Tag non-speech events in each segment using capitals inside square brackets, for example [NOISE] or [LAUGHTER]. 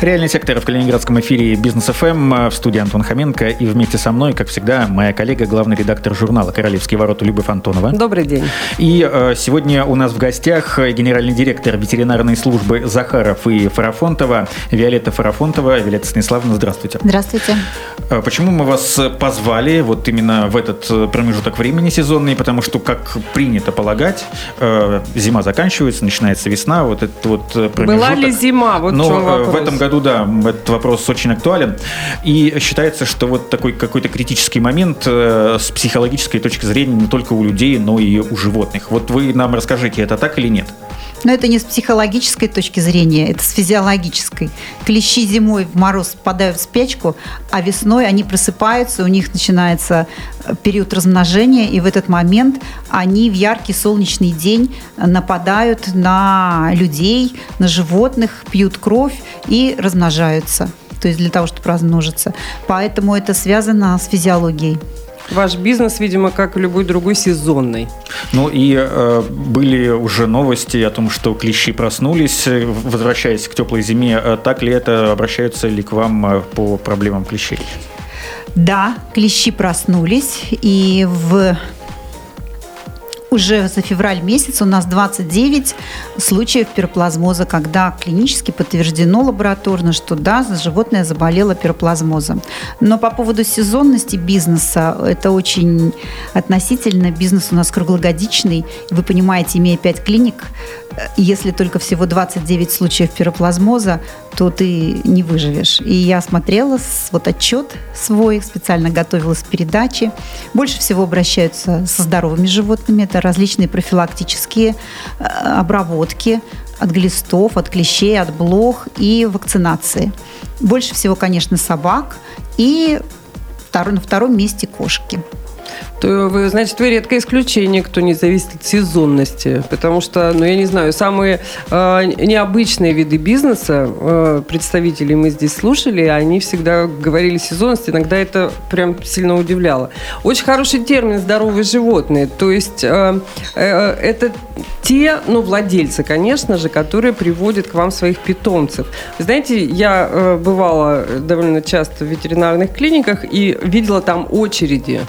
Реальный сектор в Калининградском эфире Бизнес ФМ в студии Антон Хоменко. И вместе со мной, как всегда, моя коллега, главный редактор журнала «Королевские ворота» Любовь Антонова. Добрый день. И э, сегодня у нас в гостях генеральный директор ветеринарной службы Захаров и Фарафонтова Виолетта Фарафонтова. Виолетта Станиславовна, здравствуйте. Здравствуйте. Э, почему мы вас позвали вот именно в этот промежуток времени сезонный? Потому что, как принято полагать, э, зима заканчивается, начинается весна, вот этот вот промежуток. Была ли зима? Вот Но в, вопрос. в этом году году, да, этот вопрос очень актуален. И считается, что вот такой какой-то критический момент э, с психологической точки зрения не только у людей, но и у животных. Вот вы нам расскажите, это так или нет? Но это не с психологической точки зрения, это с физиологической. Клещи зимой в мороз впадают в спячку, а весной они просыпаются, у них начинается э, период размножения, и в этот момент они в яркий солнечный день нападают на людей, на животных, пьют кровь и размножаются. То есть для того, чтобы размножиться. Поэтому это связано с физиологией. Ваш бизнес, видимо, как и любой другой, сезонный. Ну и э, были уже новости о том, что клещи проснулись, возвращаясь к теплой зиме. Э, так ли это? Обращаются ли к вам э, по проблемам клещей? Да, клещи проснулись, и в уже за февраль месяц у нас 29 случаев пироплазмоза, когда клинически подтверждено лабораторно, что да, животное заболело пироплазмозом. Но по поводу сезонности бизнеса, это очень относительно. Бизнес у нас круглогодичный. Вы понимаете, имея 5 клиник, если только всего 29 случаев пироплазмоза, то ты не выживешь. И я смотрела вот отчет свой, специально готовилась к передаче. Больше всего обращаются со здоровыми животными. Это различные профилактические э, обработки от глистов, от клещей, от блох и вакцинации. Больше всего, конечно, собак и на втором месте кошки то вы, значит, вы редкое исключение, кто не зависит от сезонности. Потому что, ну, я не знаю, самые э, необычные виды бизнеса, э, представителей мы здесь слушали, они всегда говорили сезонность, иногда это прям сильно удивляло. Очень хороший термин «здоровые животные». То есть э, э, это те, ну, владельцы, конечно же, которые приводят к вам своих питомцев. Знаете, я э, бывала довольно часто в ветеринарных клиниках и видела там очереди.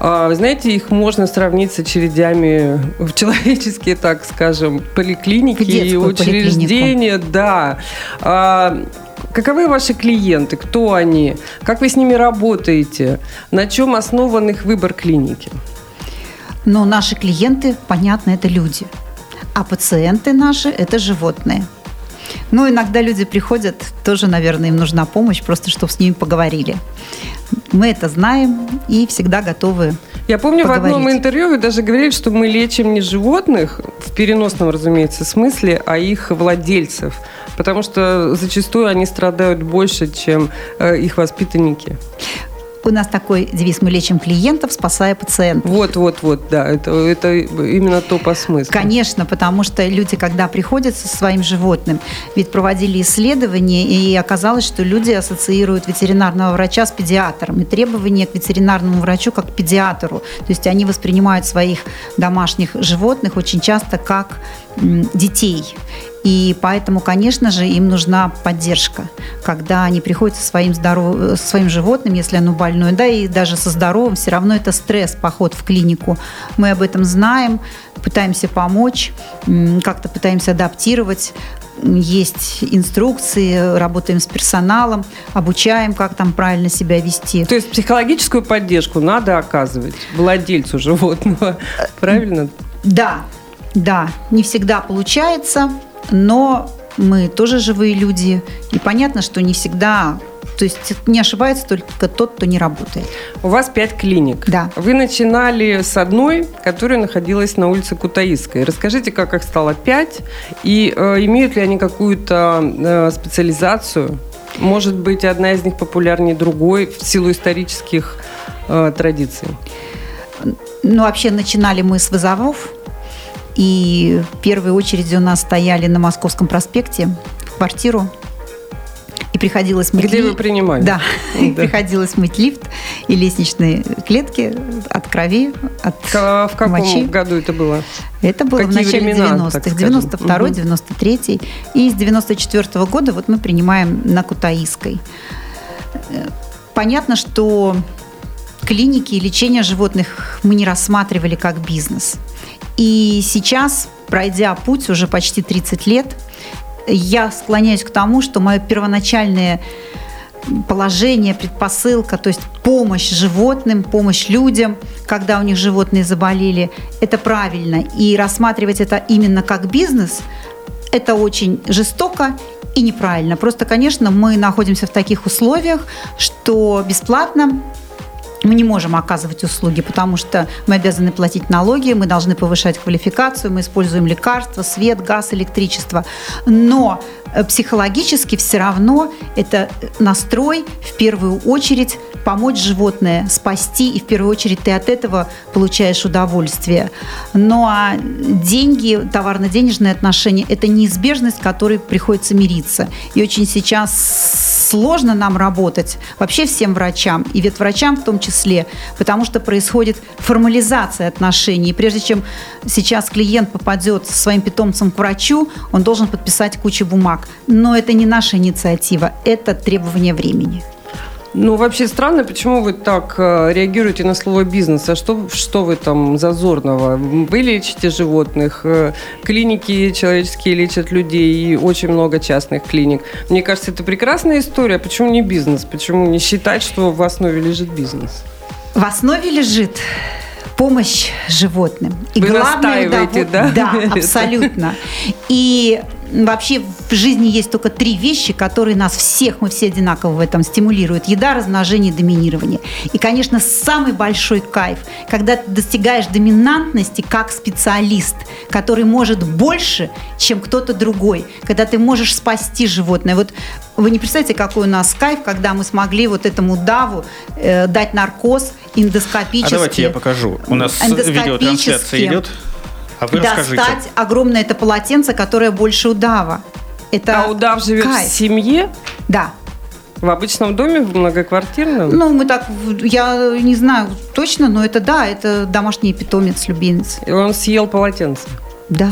А, вы знаете, их можно сравнить с очередями в человеческие, так скажем, поликлиники и учреждения. Да. А, каковы ваши клиенты? Кто они? Как вы с ними работаете? На чем основан их выбор клиники? Ну, наши клиенты, понятно, это люди. А пациенты наши – это животные. Ну, иногда люди приходят, тоже, наверное, им нужна помощь, просто чтобы с ними поговорили. Мы это знаем и всегда готовы я помню, поговорить. в одном интервью вы даже говорили, что мы лечим не животных, в переносном, разумеется, смысле, а их владельцев. Потому что зачастую они страдают больше, чем э, их воспитанники. У нас такой девиз «Мы лечим клиентов, спасая пациентов». Вот, вот, вот, да, это, это именно то по смыслу. Конечно, потому что люди, когда приходят со своим животным, ведь проводили исследования, и оказалось, что люди ассоциируют ветеринарного врача с педиатром, и требования к ветеринарному врачу как к педиатру. То есть они воспринимают своих домашних животных очень часто как детей. И поэтому, конечно же, им нужна поддержка, когда они приходят со своим, здоров... со своим животным, если оно больное, да, и даже со здоровым, все равно это стресс, поход в клинику. Мы об этом знаем, пытаемся помочь, как-то пытаемся адаптировать есть инструкции, работаем с персоналом, обучаем, как там правильно себя вести. То есть психологическую поддержку надо оказывать владельцу животного, [LAUGHS] правильно? Да, да, не всегда получается, но мы тоже живые люди, и понятно, что не всегда то есть не ошибается только тот, кто не работает. У вас пять клиник. Да. Вы начинали с одной, которая находилась на улице Кутаисской. Расскажите, как их стало пять, и э, имеют ли они какую-то э, специализацию? Может быть, одна из них популярнее другой в силу исторических э, традиций? Ну, вообще, начинали мы с вызовов. И в первой очереди у нас стояли на Московском проспекте в квартиру. И приходилось мыть Где ли- вы принимали? Да, [LAUGHS] Да. приходилось мыть лифт и лестничные клетки от крови, от К- В каком мочи. году это было? Это было в Какие начале времена, так 90-х, скажем? 92 Мгм. 93 И с 94 года вот мы принимаем на Кутаиской. Понятно, что клиники и лечение животных мы не рассматривали как бизнес. И сейчас, пройдя путь уже почти 30 лет, я склоняюсь к тому, что мое первоначальное положение, предпосылка, то есть помощь животным, помощь людям, когда у них животные заболели, это правильно. И рассматривать это именно как бизнес, это очень жестоко и неправильно. Просто, конечно, мы находимся в таких условиях, что бесплатно мы не можем оказывать услуги, потому что мы обязаны платить налоги, мы должны повышать квалификацию, мы используем лекарства, свет, газ, электричество. Но э, психологически все равно это настрой в первую очередь помочь животное, спасти, и в первую очередь ты от этого получаешь удовольствие. Ну а деньги, товарно-денежные отношения – это неизбежность, которой приходится мириться. И очень сейчас сложно нам работать, вообще всем врачам, и ветврачам в том числе, потому что происходит формализация отношений. И прежде чем сейчас клиент попадет со своим питомцем к врачу, он должен подписать кучу бумаг. Но это не наша инициатива, это требование времени. Ну, вообще странно, почему вы так э, реагируете на слово бизнес? А что, что вы там зазорного? Вы лечите животных, э, клиники человеческие лечат людей, и очень много частных клиник. Мне кажется, это прекрасная история. Почему не бизнес? Почему не считать, что в основе лежит бизнес? В основе лежит помощь животным. И Вы главное, настаиваете, да? Да, [LAUGHS] абсолютно. [LAUGHS] И вообще в жизни есть только три вещи, которые нас всех, мы все одинаково в этом стимулируют. Еда, размножение, доминирование. И, конечно, самый большой кайф, когда ты достигаешь доминантности как специалист, который может больше, чем кто-то другой, когда ты можешь спасти животное. Вот вы не представляете, какой у нас кайф, когда мы смогли вот этому даву э, дать наркоз эндоскопически. А давайте я покажу. У нас видеотрансляция идет. А вы расскажите. Достать огромное это полотенце, которое больше удава. Это А удав живет кайф. в семье, Да. в обычном доме, в многоквартирном? Ну, мы так, я не знаю точно, но это да, это домашний питомец, любимец. И он съел полотенце. Да.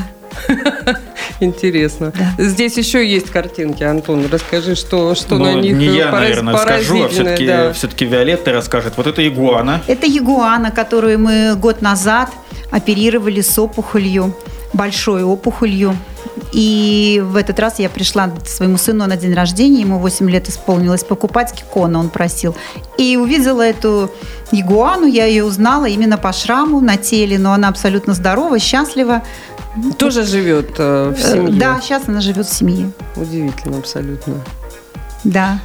[LAUGHS] Интересно. Да. Здесь еще есть картинки, Антон. Расскажи, что, что Ну, на них не я, пораз- наверное, скажу, а все-таки да. все-таки Виолетта расскажет. Вот это игуана. Это ягуана, которую мы год назад оперировали с опухолью, большой опухолью. И в этот раз я пришла к своему сыну на день рождения, ему 8 лет исполнилось, покупать кикона он просил. И увидела эту ягуану, я ее узнала именно по шраму на теле, но она абсолютно здорова, счастлива. Тоже живет э, в семье. Да, сейчас она живет в семье. Удивительно абсолютно. Да.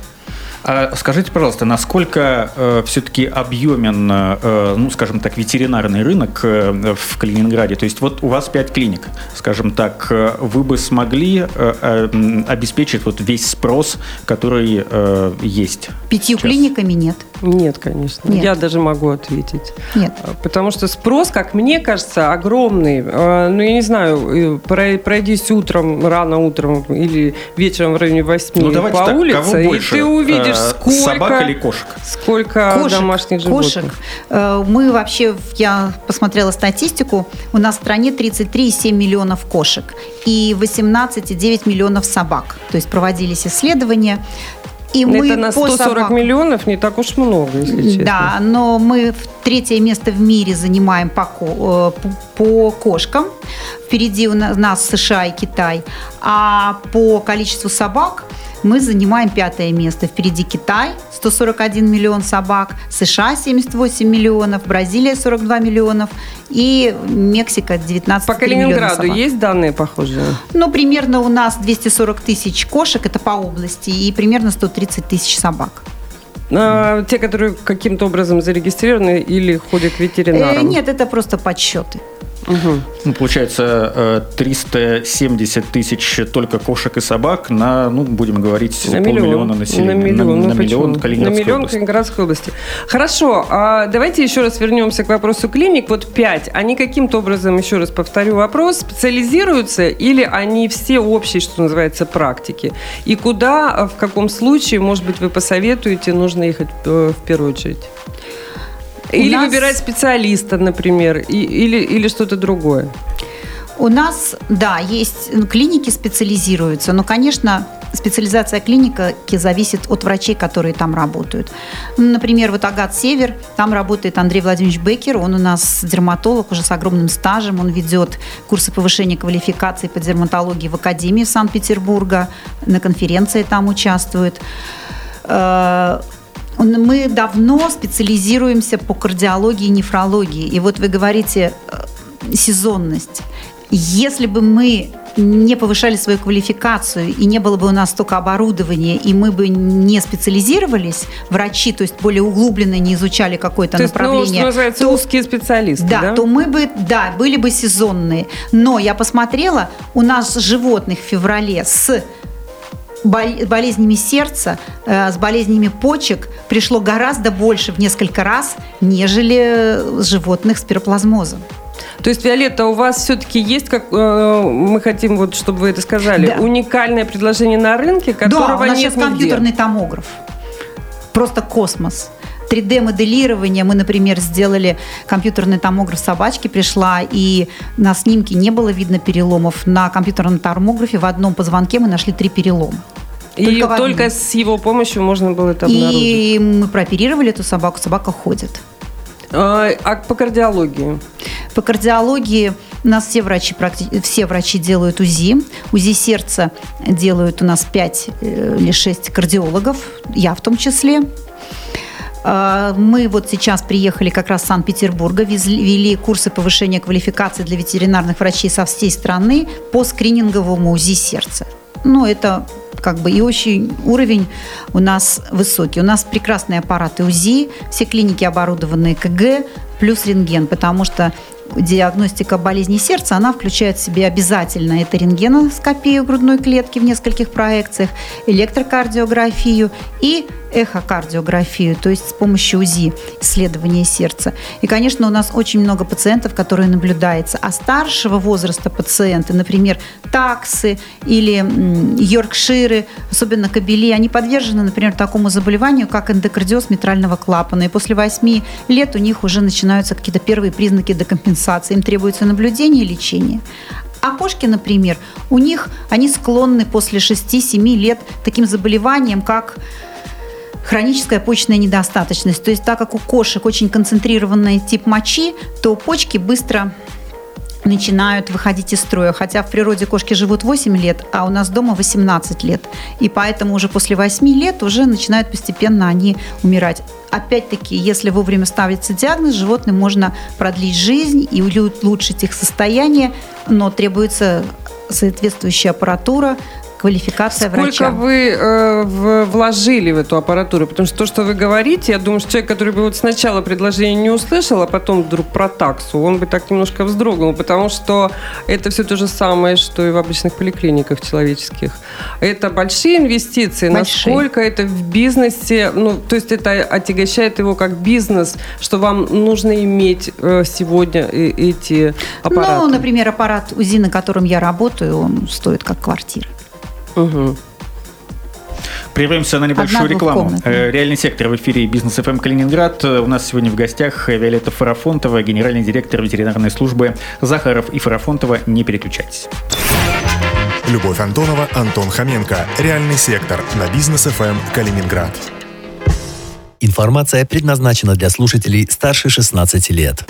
А скажите, пожалуйста, насколько все-таки объемен, э, ну, скажем так, ветеринарный рынок э, в Калининграде? То есть вот у вас пять клиник, скажем так, э, вы бы смогли э, э, обеспечить вот весь спрос, который э, есть? Пятью сейчас? клиниками нет. Нет, конечно. Нет. Я даже могу ответить. Нет. А, Потому что спрос, как мне кажется, огромный. А, Ну, я не знаю, прой- пройдись утром, рано утром или вечером в районе 8 Ну, по так, улице, кого больше? и ты увидишь, Э, сколько, Собак или кошек? сколько Кошек, домашних животных. кошек. Э, Мы вообще, я посмотрела статистику, у нас в стране 33,7 миллионов кошек и 18,9 миллионов собак. То есть проводились исследования. И мы Это на по 140 собакам- миллионов не так уж много, если честно. Да, но мы в третье место в мире занимаем по, э, по- кошкам. Впереди у на- нас США и Китай. А по количеству собак мы занимаем пятое место. Впереди Китай, 141 миллион собак, США 78 миллионов, Бразилия 42 миллионов и Мексика 19 По Калининграду собак. есть данные похожие? Ну, примерно у нас 240 тысяч кошек, это по области, и примерно 130 тысяч собак. А, те, которые каким-то образом зарегистрированы или ходят к ветеринарам? Э, нет, это просто подсчеты. Угу. Ну, получается, 370 э, тысяч только кошек и собак на, ну, будем говорить, на полмиллиона населения. На миллион, на, ну, на миллион Калининградской На миллион области. Калининградской области. Хорошо, а давайте еще раз вернемся к вопросу клиник. Вот пять. Они каким-то образом, еще раз повторю вопрос, специализируются или они все общие, что называется, практики? И куда, в каком случае, может быть, вы посоветуете, нужно ехать э, в первую очередь? Или нас... выбирать специалиста, например, и, или, или что-то другое? У нас, да, есть ну, клиники специализируются, но, конечно, специализация клиники зависит от врачей, которые там работают. Например, вот Агат Север, там работает Андрей Владимирович Бекер, он у нас дерматолог уже с огромным стажем, он ведет курсы повышения квалификации по дерматологии в Академии Санкт-Петербурга, на конференции там участвует. Мы давно специализируемся по кардиологии и нефрологии. И вот вы говорите э, сезонность. Если бы мы не повышали свою квалификацию, и не было бы у нас столько оборудования, и мы бы не специализировались, врачи, то есть более углубленно не изучали какое-то то направление. Есть, ну, то, узкие специалисты, да, да? то мы бы, да, были бы сезонные. Но я посмотрела, у нас животных в феврале с болезнями сердца, э, с болезнями почек пришло гораздо больше в несколько раз, нежели животных с пироплазмозом. То есть, Виолетта, у вас все-таки есть, как э, мы хотим, вот, чтобы вы это сказали, да. уникальное предложение на рынке, которого да, у нас нет сейчас компьютерный томограф. Просто космос. 3D-моделирование. Мы, например, сделали компьютерный томограф собачки, пришла, и на снимке не было видно переломов. На компьютерном томографе в одном позвонке мы нашли три перелома. И только, только с его помощью можно было это обнаружить. И мы прооперировали эту собаку, собака ходит. А, а по кардиологии? По кардиологии у нас все врачи, все врачи делают УЗИ. УЗИ сердца делают у нас 5 э, или 6 кардиологов, я в том числе. А, мы вот сейчас приехали как раз с Санкт-Петербурга, вели курсы повышения квалификации для ветеринарных врачей со всей страны по скрининговому УЗИ сердца. Ну, это как бы и очень уровень у нас высокий. У нас прекрасные аппараты УЗИ, все клиники оборудованы КГ, плюс рентген, потому что диагностика болезни сердца, она включает в себе обязательно это рентгеноскопию грудной клетки в нескольких проекциях, электрокардиографию и эхокардиографию, то есть с помощью УЗИ исследования сердца. И, конечно, у нас очень много пациентов, которые наблюдаются. А старшего возраста пациенты, например, таксы или йоркширы, особенно кобели, они подвержены, например, такому заболеванию, как эндокардиоз митрального клапана. И после 8 лет у них уже начинаются какие-то первые признаки декомпенсации. Им требуется наблюдение и лечение. А кошки, например, у них они склонны после 6-7 лет таким заболеваниям, как хроническая почечная недостаточность. То есть так как у кошек очень концентрированный тип мочи, то почки быстро начинают выходить из строя. Хотя в природе кошки живут 8 лет, а у нас дома 18 лет. И поэтому уже после 8 лет уже начинают постепенно они умирать. Опять-таки, если вовремя ставится диагноз, животным можно продлить жизнь и улучшить их состояние, но требуется соответствующая аппаратура, квалификация Сколько врача. Сколько вы э, в, вложили в эту аппаратуру? Потому что то, что вы говорите, я думаю, что человек, который бы вот сначала предложение не услышал, а потом вдруг про таксу, он бы так немножко вздрогнул, потому что это все то же самое, что и в обычных поликлиниках человеческих. Это большие инвестиции. Большие. Насколько это в бизнесе, ну, то есть это отягощает его как бизнес, что вам нужно иметь э, сегодня эти аппараты? Ну, например, аппарат УЗИ, на котором я работаю, он стоит как квартира. Угу. Прервемся на небольшую Одна рекламу. Э, реальный сектор в эфире Бизнес ФМ Калининград. У нас сегодня в гостях Виолетта Фарафонтова, генеральный директор ветеринарной службы Захаров и Фарафонтова. Не переключайтесь. Любовь Антонова, Антон Хоменко. Реальный сектор на Бизнес ФМ Калининград. Информация предназначена для слушателей старше 16 лет.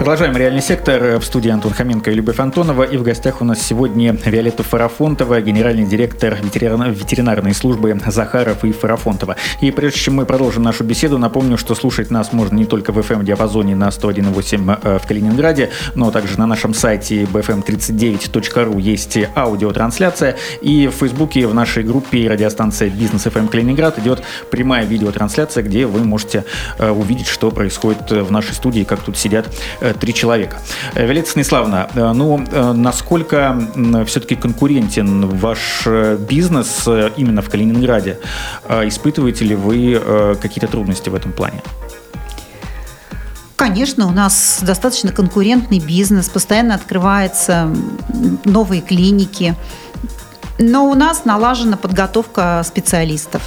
Продолжаем «Реальный сектор». В студии Антон Хоменко и Любовь Антонова. И в гостях у нас сегодня Виолетта Фарафонтова, генеральный директор ветеринарной службы Захаров и Фарафонтова. И прежде чем мы продолжим нашу беседу, напомню, что слушать нас можно не только в FM-диапазоне на 101.8 э, в Калининграде, но также на нашем сайте bfm39.ru есть аудиотрансляция. И в Фейсбуке в нашей группе радиостанция «Бизнес FM Калининград» идет прямая видеотрансляция, где вы можете э, увидеть, что происходит в нашей студии, как тут сидят э, три человека. Э, Виолетта Станиславовна, э, ну, э, насколько все-таки конкурентен ваш бизнес именно в Калининграде? Испытываете ли вы какие-то трудности в этом плане? Конечно, у нас достаточно конкурентный бизнес, постоянно открываются новые клиники. Но у нас налажена подготовка специалистов.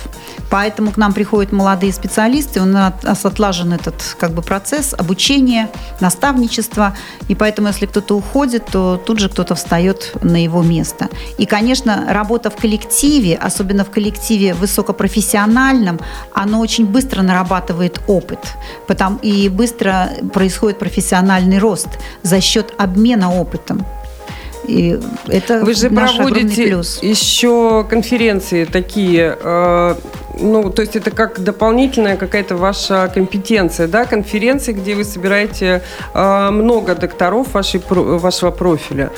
Поэтому к нам приходят молодые специалисты, у нас отлажен этот как бы, процесс обучения, наставничества. И поэтому, если кто-то уходит, то тут же кто-то встает на его место. И, конечно, работа в коллективе, особенно в коллективе высокопрофессиональном, оно очень быстро нарабатывает опыт. Потому, и быстро происходит профессиональный рост за счет обмена опытом. И это Вы же наш проводите плюс. еще конференции такие, э, ну, то есть это как дополнительная какая-то ваша компетенция, да, конференции, где вы собираете э, много докторов вашей, вашего профиля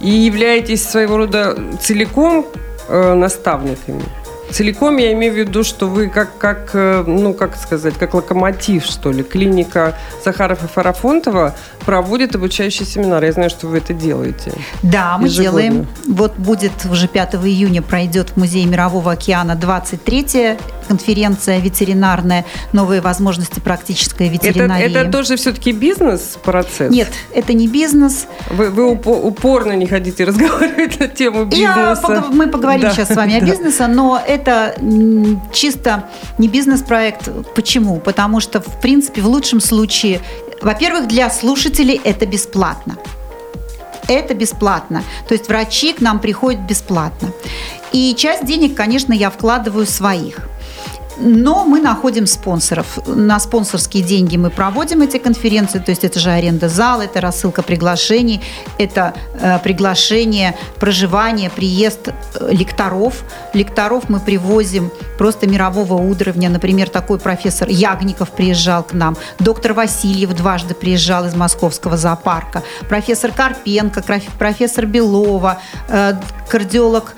и являетесь своего рода целиком э, наставниками. Целиком я имею в виду, что вы как, как, э, ну, как сказать, как локомотив, что ли. Клиника Захаров и Фарафонтова проводит обучающие семинары. Я знаю, что вы это делаете. Да, мы ежегодно. делаем. Вот будет уже 5 июня пройдет в Музее Мирового океана 23 конференция ветеринарная «Новые возможности практической ветеринарии». Это, это тоже все-таки бизнес-процесс? Нет, это не бизнес. Вы, вы упорно не хотите [LAUGHS] разговаривать на тему бизнеса? Я, мы поговорим да. сейчас с вами о бизнесе, но это чисто не бизнес-проект. Почему? Потому что, в принципе, в лучшем случае, во-первых, для слушателей это бесплатно. Это бесплатно. То есть врачи к нам приходят бесплатно. И часть денег, конечно, я вкладываю своих. Но мы находим спонсоров. На спонсорские деньги мы проводим эти конференции, то есть это же аренда зала, это рассылка приглашений, это э, приглашение, проживание, приезд э, лекторов. Лекторов мы привозим просто мирового уровня. Например, такой профессор Ягников приезжал к нам, доктор Васильев дважды приезжал из московского зоопарка, профессор Карпенко, профессор Белова, э, кардиолог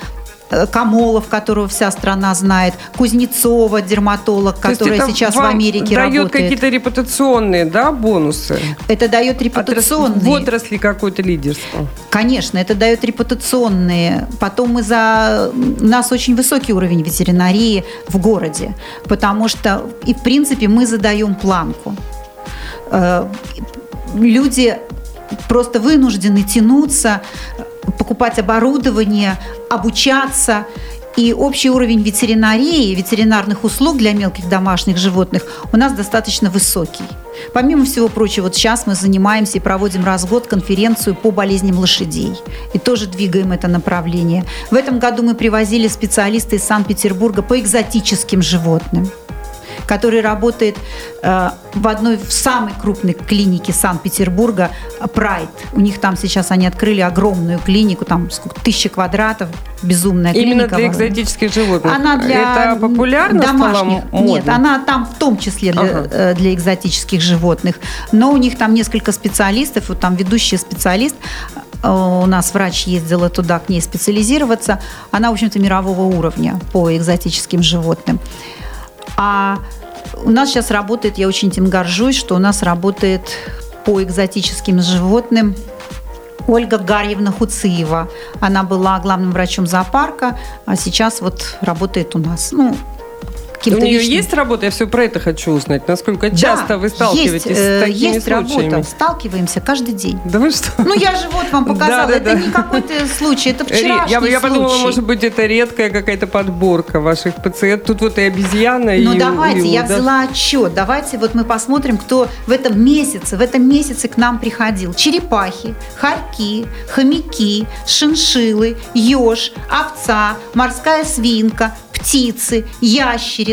Камолов, которого вся страна знает, Кузнецова, дерматолог, То которая сейчас в Америке дает работает. какие-то репутационные да, бонусы? Это дает репутационные. В отрасли какое-то лидерство. Конечно, это дает репутационные. Потом мы за... У нас очень высокий уровень ветеринарии в городе, потому что, и в принципе, мы задаем планку. Э, люди просто вынуждены тянуться покупать оборудование, обучаться. И общий уровень ветеринарии, ветеринарных услуг для мелких домашних животных у нас достаточно высокий. Помимо всего прочего, вот сейчас мы занимаемся и проводим раз в год конференцию по болезням лошадей. И тоже двигаем это направление. В этом году мы привозили специалиста из Санкт-Петербурга по экзотическим животным который работает э, в одной в самой крупной клинике Санкт-Петербурга Прайд. У них там сейчас они открыли огромную клинику, там сколько тысяча квадратов, безумная Именно клиника. для экзотических животных. Она для это популярно домашних. Нет, она там в том числе для, ага. Э, для экзотических животных. Но у них там несколько специалистов, вот там ведущий специалист э, у нас врач ездила туда к ней специализироваться. Она, в общем-то, мирового уровня по экзотическим животным. А у нас сейчас работает, я очень этим горжусь, что у нас работает по экзотическим животным Ольга Гарьевна Хуциева. Она была главным врачом зоопарка, а сейчас вот работает у нас. Ну, каким-то У нее личным... есть работа? Я все про это хочу узнать. Насколько часто да, вы сталкиваетесь есть, с такими есть случаями? работа. Сталкиваемся каждый день. Да вы что? Ну, я же вот вам показала. Да, да, это да. не какой-то случай, это [LAUGHS] вчерашний я, я подумала, может быть, это редкая какая-то подборка ваших пациентов. Тут вот и обезьяна, ну, и давайте, и, я да? взяла отчет. Давайте вот мы посмотрим, кто в этом месяце, в этом месяце к нам приходил. Черепахи, хорьки, хомяки, шиншилы, еж, овца, морская свинка, птицы, ящерицы.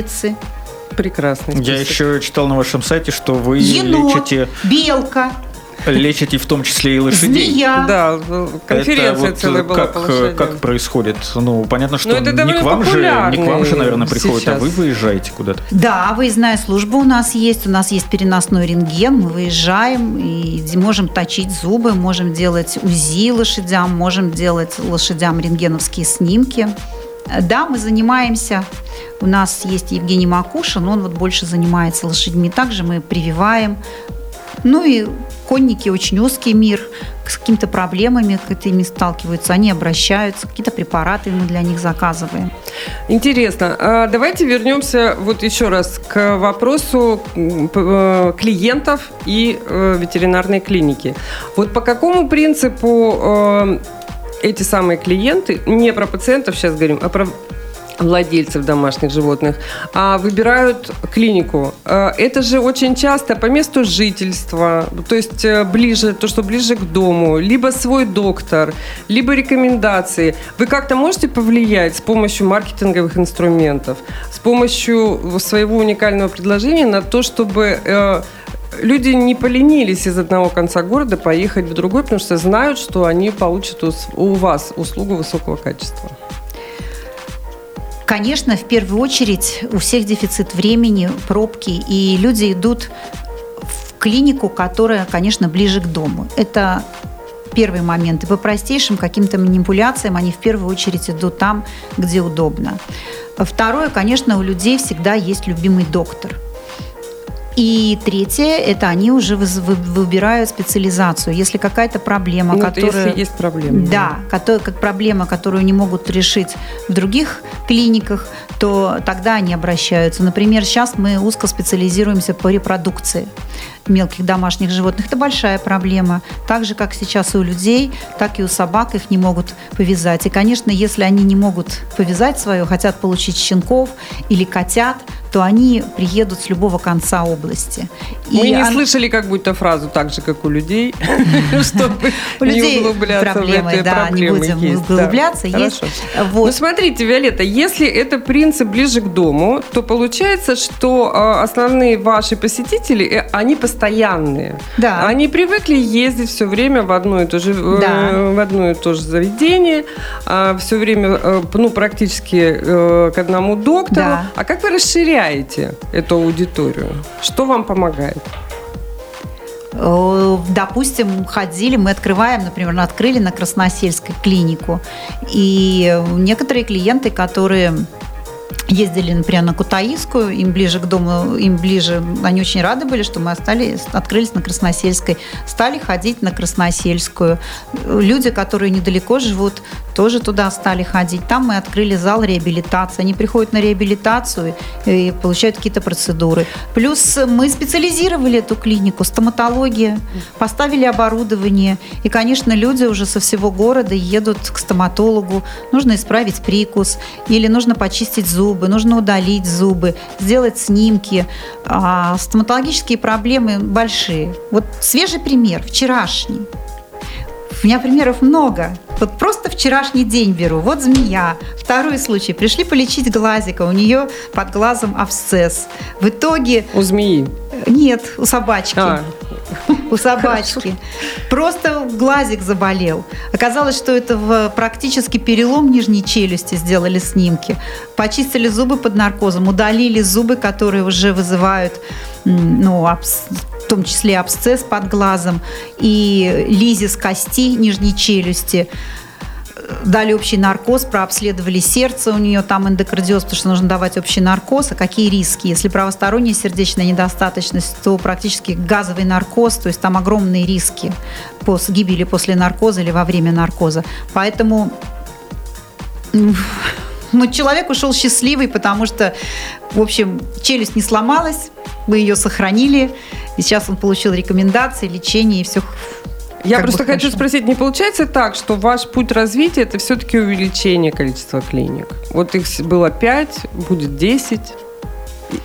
Прекрасно. Я еще читал на вашем сайте, что вы Енот, лечите... белка, Лечите в том числе и лошадей. Змея. Да, конференция Это вот целая была как, по лошадям. как происходит? Ну, понятно, что Ну, это не к вам же, не к вам же, наверное, приходят, а сейчас. вы выезжаете куда-то. Да, выездная служба у нас есть. У нас есть переносной рентген. Мы выезжаем и можем точить зубы, можем делать УЗИ лошадям, можем делать лошадям рентгеновские снимки. Да, мы занимаемся. У нас есть Евгений Макушин, он вот больше занимается лошадьми. Также мы прививаем. Ну и конники очень узкий мир, с какими-то проблемами какими сталкиваются, они обращаются, какие-то препараты мы для них заказываем. Интересно. А Давайте вернемся вот еще раз к вопросу э, клиентов и э, ветеринарной клиники. Вот по какому принципу э, эти самые клиенты, не про пациентов сейчас говорим, а про владельцев домашних животных, а выбирают клинику. Э, Это же очень часто по месту жительства, то есть э, ближе, то, что ближе к дому, либо свой доктор, либо рекомендации. Вы как-то можете повлиять с помощью маркетинговых инструментов, с помощью своего уникального предложения на то, чтобы э, люди не поленились из одного конца города поехать в другой, потому что знают, что они получат у, вас услугу высокого качества. Конечно, в первую очередь у всех дефицит времени, пробки, и люди идут в клинику, которая, конечно, ближе к дому. Это первый момент. И по простейшим каким-то манипуляциям они в первую очередь идут там, где удобно. Второе, конечно, у людей всегда есть любимый доктор. И третье, это они уже выбирают специализацию. Если какая-то проблема, Ну, которая... если есть проблемы. Да, которая, как проблема, которую не могут решить в других клиниках, то тогда они обращаются. Например, сейчас мы узко специализируемся по репродукции мелких домашних животных. Это большая проблема. Так же, как сейчас и у людей, так и у собак их не могут повязать. И, конечно, если они не могут повязать свое, хотят получить щенков или котят, то они приедут с любого конца области. Мы И не он- слышали как будто фразу так же, как у людей, [LAUGHS] чтобы У не углубляться в эти да, не будем углубляться. Есть. Ну, смотрите, Виолетта, если это принцип ближе к дому, то получается, что э, основные ваши посетители, э, они постоянные. Да. Они привыкли ездить все время в одно и то же, э, в одно и то же заведение, все время, э, ну, практически к одному доктору. А как вы расширяете эту аудиторию? Что вам помогает? Э, Допустим, ходили, мы открываем, например, открыли на Красносельской клинику. И некоторые клиенты, которые ездили, например, на Кутаискую, им ближе к дому, им ближе, они очень рады были, что мы остались, открылись на Красносельской, стали ходить на Красносельскую. Люди, которые недалеко живут, тоже туда стали ходить. Там мы открыли зал реабилитации. Они приходят на реабилитацию и получают какие-то процедуры. Плюс мы специализировали эту клинику, стоматология, поставили оборудование. И, конечно, люди уже со всего города едут к стоматологу. Нужно исправить прикус или нужно почистить зубы, нужно удалить зубы, сделать снимки. А стоматологические проблемы большие. Вот свежий пример, вчерашний. У меня примеров много. Вот просто вчерашний день беру. Вот змея. Второй случай. Пришли полечить глазика. У нее под глазом абсцесс. В итоге... У змеи. Нет, у собачки. А. У собачки. Просто глазик заболел. Оказалось, что это в практически перелом нижней челюсти сделали снимки. Почистили зубы под наркозом, удалили зубы, которые уже вызывают ну, абс- в том числе абсцесс под глазом и лизис кости нижней челюсти дали общий наркоз, прообследовали сердце, у нее там эндокардиоз, потому что нужно давать общий наркоз. А какие риски? Если правосторонняя сердечная недостаточность, то практически газовый наркоз, то есть там огромные риски по гибели после наркоза или во время наркоза. Поэтому м, ну, человек ушел счастливый, потому что, в общем, челюсть не сломалась, мы ее сохранили, и сейчас он получил рекомендации, лечение, и все Я как просто хочу хорошо. спросить, не получается так, что ваш путь развития это все-таки увеличение количества клиник? Вот их было 5, будет 10?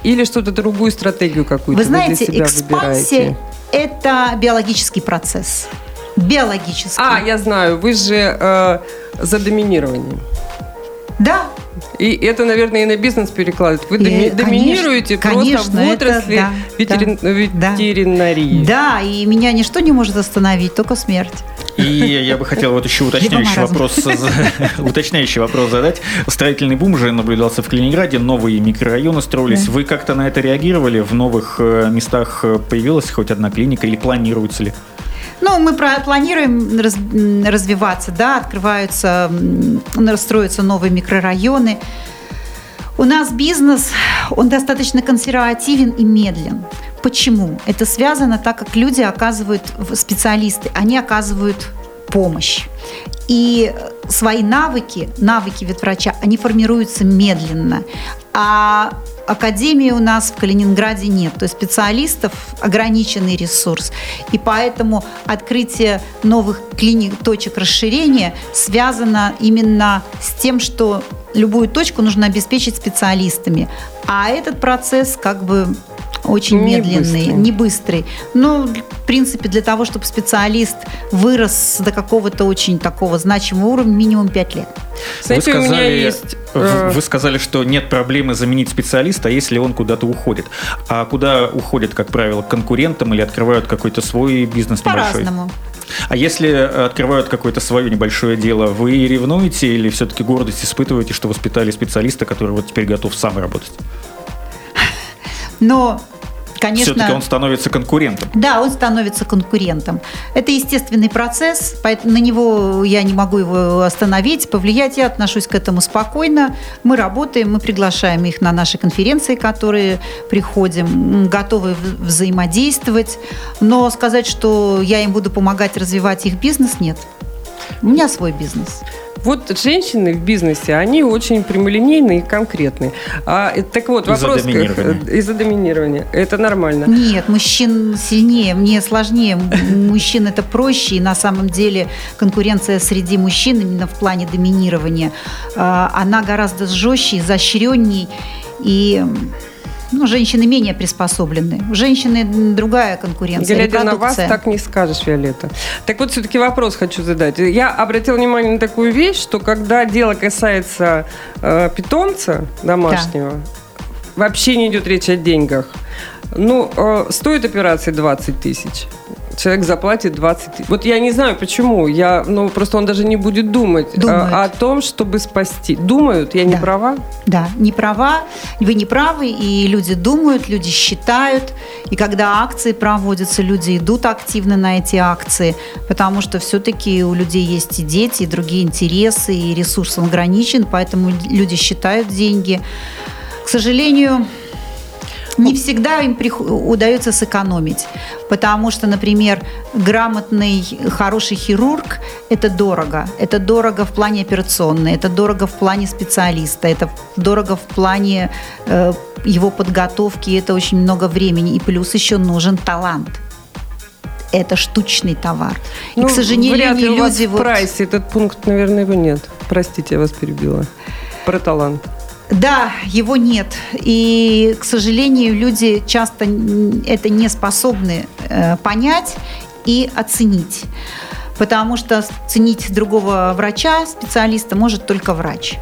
Или что-то другую стратегию какую-то Вы знаете, для себя экспансия выбираете? – это биологический процесс. Биологический. А, я знаю, вы же э, за доминирование. Да, И это, наверное, и на бизнес перекладывает. Вы и, доминируете конечно, просто в отрасли это, да, ветерин... да, ветеринарии. Да, и меня ничто не может остановить, только смерть. И я бы хотел вот еще уточняющий вопрос, [LAUGHS] уточняющий вопрос задать. Строительный бум уже наблюдался в Калининграде, новые микрорайоны строились. Да. Вы как-то на это реагировали? В новых э, местах э, появилась хоть одна клиника или планируется ли? Ну, мы планируем раз, развиваться, да, открываются, строятся новые микрорайоны. У нас бизнес, он достаточно консервативен и медлен. Почему? Это связано так, как люди оказывают, специалисты, они оказывают помощь. И свои навыки, навыки ветврача, они формируются медленно. А академии у нас в Калининграде нет. То есть специалистов ограниченный ресурс. И поэтому открытие новых клиник, точек расширения связано именно с тем, что любую точку нужно обеспечить специалистами. А этот процесс как бы очень не медленный, быстрый. не быстрый. Но, в принципе, для того, чтобы специалист вырос до какого-то очень такого значимого уровня, минимум 5 лет. Знаете, вы сказали, у меня есть... Э, вы сказали, что нет проблемы заменить специалиста, если он куда-то уходит. А куда уходят, как правило, к конкурентам или открывают какой-то свой бизнес небольшой? По-разному. А если открывают какое-то свое небольшое дело, вы ревнуете или все-таки гордость испытываете, что воспитали специалиста, который вот теперь готов сам работать? Но конечно... Все-таки он становится конкурентом. Да, он становится конкурентом. Это естественный процесс, поэтому на него я не могу его остановить, повлиять. Я отношусь к этому спокойно. Мы работаем, мы приглашаем их на наши конференции, которые приходим, готовы взаимодействовать. Но сказать, что я им буду помогать развивать их бизнес, нет. У меня свой бизнес. Вот женщины в бизнесе, они очень прямолинейные и конкретные. А, так вот, из-за вопрос... Доминирования. Из-за доминирования. Это нормально. Нет, мужчин сильнее, мне сложнее. Мужчин это проще, и на самом деле конкуренция среди мужчин именно в плане доминирования, а, она гораздо жестче, изощренней. И ну, женщины менее приспособлены. У женщины другая конкуренция. Глядя на вас, так не скажешь, Виолетта. Так вот, все-таки вопрос хочу задать. Я обратила внимание на такую вещь, что когда дело касается э, питомца домашнего, да. вообще не идет речь о деньгах. Ну, э, стоит операция 20 тысяч человек заплатит 20 тысяч. Вот я не знаю, почему. Я, ну, просто он даже не будет думать а, о том, чтобы спасти. Думают, я не да. права? Да, не права. Вы не правы, и люди думают, люди считают. И когда акции проводятся, люди идут активно на эти акции, потому что все-таки у людей есть и дети, и другие интересы, и ресурс ограничен, поэтому люди считают деньги. К сожалению, не всегда им удается сэкономить, потому что, например, грамотный, хороший хирург – это дорого. Это дорого в плане операционной, это дорого в плане специалиста, это дорого в плане э, его подготовки, это очень много времени. И плюс еще нужен талант это штучный товар. Ну, и, к сожалению, вряд ли люди... У вас вот... в прайсе этот пункт, наверное, его нет. Простите, я вас перебила. Про талант. Да, его нет. И, к сожалению, люди часто это не способны э, понять и оценить. Потому что ценить другого врача, специалиста, может только врач.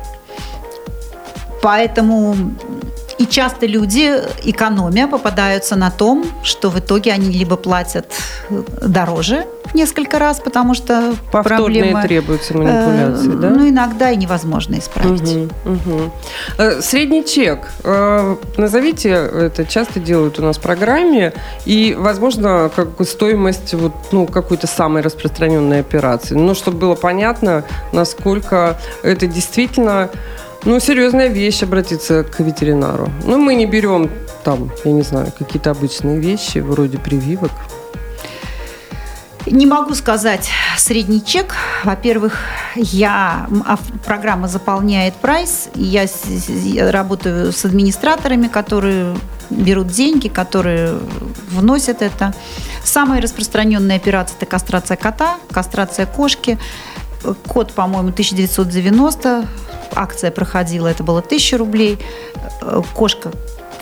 Поэтому и часто люди, экономия, попадаются на том, что в итоге они либо платят дороже в несколько раз, потому что Повторные проблемы... требуются манипуляции, э, да? Ну, иногда и невозможно исправить. Угу, угу. Средний чек. Э, назовите, это часто делают у нас в программе, и, возможно, как стоимость вот, ну, какой-то самой распространенной операции. Ну, чтобы было понятно, насколько это действительно ну, серьезная вещь обратиться к ветеринару. Ну, мы не берем там, я не знаю, какие-то обычные вещи, вроде прививок. Не могу сказать средний чек. Во-первых, я, а программа заполняет прайс. Я, работаю с администраторами, которые берут деньги, которые вносят это. Самая распространенная операция – это кастрация кота, кастрация кошки. Код, по-моему, 1990 акция проходила, это было 1000 рублей. Э, кошка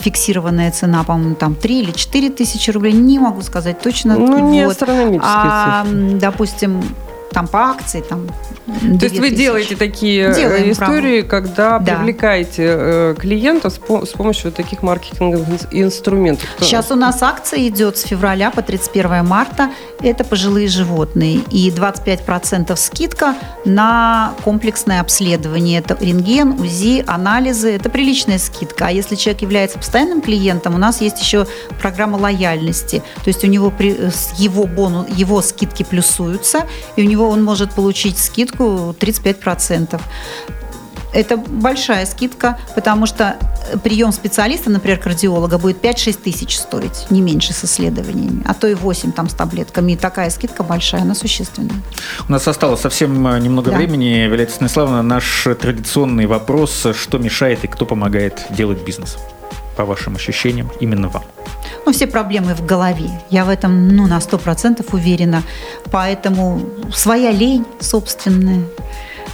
фиксированная цена, по-моему, там 3 или 4 тысячи рублей. Не могу сказать точно. Ну, не вот. астрономические а, цифры. Допустим, там по акции, там. То есть вы делаете такие э, Делаем, истории, правда. когда да. привлекаете э, клиентов с, помощью таких маркетинговых инструментов. Сейчас у нас акция идет с февраля по 31 марта. Это пожилые животные. И 25% скидка на комплексное обследование. Это рентген, УЗИ, анализы. Это приличная скидка. А если человек является постоянным клиентом, у нас есть еще программа лояльности. То есть у него при, его, бонус, его скидки плюсуются, и у него он может получить скидку 35%. Это большая скидка, потому что прием специалиста, например, кардиолога, будет 5-6 тысяч стоить, не меньше с исследованиями, а то и 8 там с таблетками. И такая скидка большая, она существенная. У нас осталось совсем э, немного да. времени. Виолетта Станиславовна, наш традиционный вопрос, что мешает и кто помогает делать бизнес? По вашим ощущениям, именно вам ну, все проблемы в голове. Я в этом ну, на сто процентов уверена. Поэтому своя лень собственная,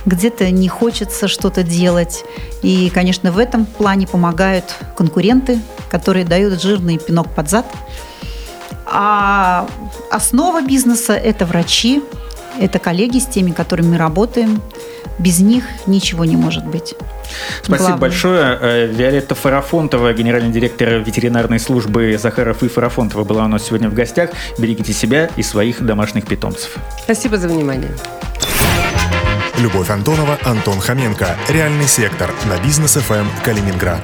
где-то не хочется что-то делать. И, конечно, в этом плане помогают конкуренты, которые дают жирный пинок под зад. А основа бизнеса – это врачи, это коллеги с теми, которыми мы работаем. Без них ничего не может быть. Спасибо Главное. большое. Э, Виолетта Фарафонтова, генеральный директор ветеринарной службы Захаров и Фарафонтова была у нас сегодня в гостях. Берегите себя и своих домашних питомцев. Спасибо за внимание. Любовь Антонова, Антон Хоменко. Реальный сектор на бизнес ФМ Калининград.